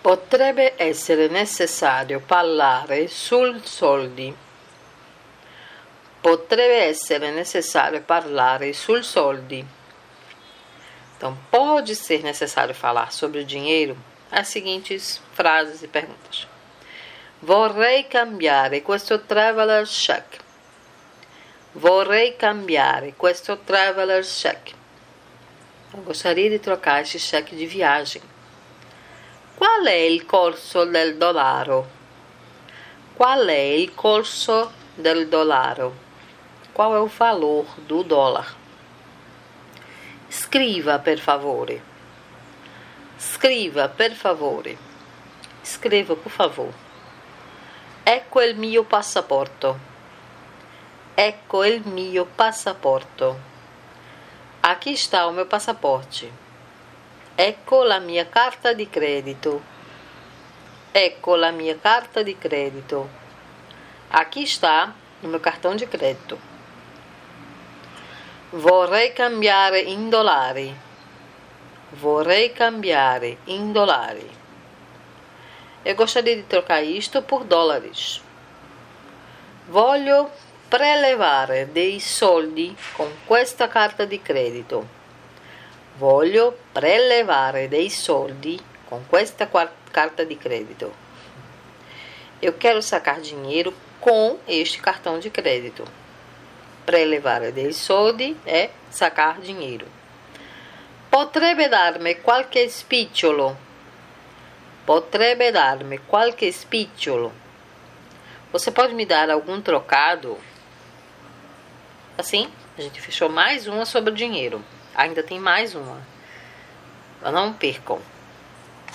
Potrebbe essere necessario parlare sul soldi. Potrebbe essere necessário parlare sul soldi. Então, pode ser necessário falar sobre o dinheiro? As seguintes frases e perguntas. Vorrei cambiare questo traveler's check. Vorrei cambiare questo traveler's check. Eu gostaria de trocar este cheque de viagem. Qual è il corso del dollaro? Qual è il corso del dollaro? Qual é o valor do dólar? Scriva, per favore. Scriva, per favore. Escreva, por favor. Ecco il mio passaporto. Ecco il mio passaporto. Aqui está o meu passaporte. Ecco la mia carta di credito. Ecco la mia carta di credito. Aqui está o meu cartão de crédito. Vorrei cambiare in dollari. Vorrei cambiare in dollari. Eu gostaria de trocar isto por dólares. Voglio prelevare dei soldi con questa carta di credito. Voglio prelevare dei soldi com questa carta de crédito. Eu quero sacar dinheiro com este cartão de crédito. Prelevare dei soldi é sacar dinheiro. Potrebbe darmi qualche spicciolo. Potrebbe darmi qualche spicciolo. Você pode me dar algum trocado? Assim, a gente fechou mais uma sobre dinheiro. Ainda tem mais uma. Não percam.